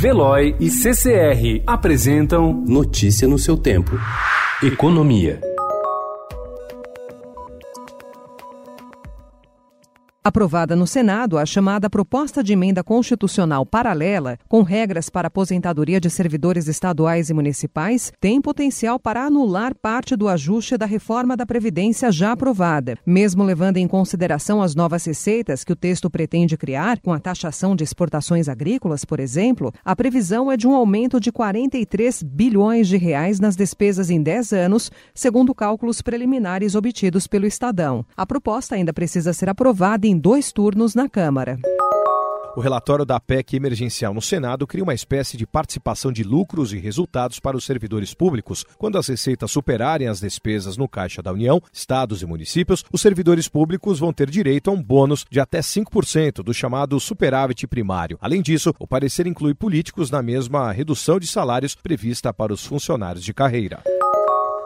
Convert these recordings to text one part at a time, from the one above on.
Veloy e CCR apresentam Notícia no seu tempo. Economia. Aprovada no Senado, a chamada proposta de emenda constitucional paralela, com regras para aposentadoria de servidores estaduais e municipais, tem potencial para anular parte do ajuste da reforma da Previdência já aprovada. Mesmo levando em consideração as novas receitas que o texto pretende criar, com a taxação de exportações agrícolas, por exemplo, a previsão é de um aumento de 43 bilhões de reais nas despesas em 10 anos, segundo cálculos preliminares obtidos pelo Estadão. A proposta ainda precisa ser aprovada em dois turnos na Câmara. O relatório da PEC emergencial no Senado cria uma espécie de participação de lucros e resultados para os servidores públicos. Quando as receitas superarem as despesas no Caixa da União, estados e municípios, os servidores públicos vão ter direito a um bônus de até 5% do chamado superávit primário. Além disso, o parecer inclui políticos na mesma redução de salários prevista para os funcionários de carreira.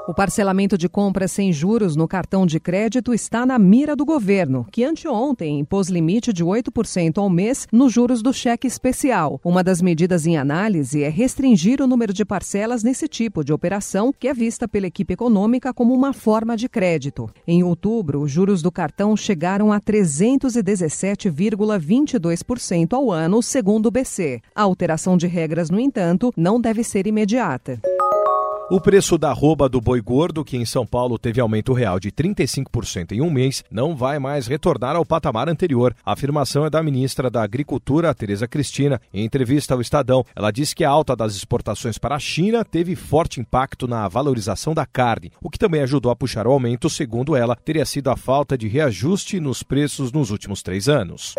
O parcelamento de compras sem juros no cartão de crédito está na mira do governo, que anteontem impôs limite de 8% ao mês nos juros do cheque especial. Uma das medidas em análise é restringir o número de parcelas nesse tipo de operação, que é vista pela equipe econômica como uma forma de crédito. Em outubro, os juros do cartão chegaram a 317,22% ao ano, segundo o BC. A alteração de regras, no entanto, não deve ser imediata. O preço da arroba do boi gordo, que em São Paulo teve aumento real de 35% em um mês, não vai mais retornar ao patamar anterior. A afirmação é da ministra da Agricultura, Tereza Cristina. Em entrevista ao Estadão, ela disse que a alta das exportações para a China teve forte impacto na valorização da carne, o que também ajudou a puxar o aumento, segundo ela, teria sido a falta de reajuste nos preços nos últimos três anos.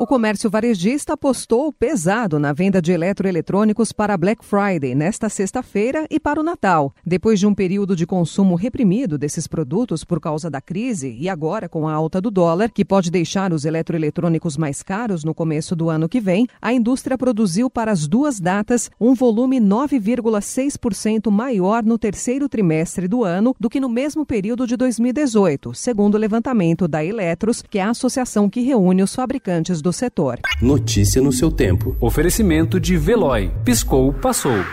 O comércio varejista apostou pesado na venda de eletroeletrônicos para Black Friday nesta sexta-feira e para o Natal. Depois de um período de consumo reprimido desses produtos por causa da crise e agora com a alta do dólar, que pode deixar os eletroeletrônicos mais caros no começo do ano que vem, a indústria produziu para as duas datas um volume 9,6% maior no terceiro trimestre do ano do que no mesmo período de 2018, segundo o levantamento da Eletros, que é a associação que reúne os fabricantes do do setor. Notícia no seu tempo. Oferecimento de Veloy. Piscou, passou.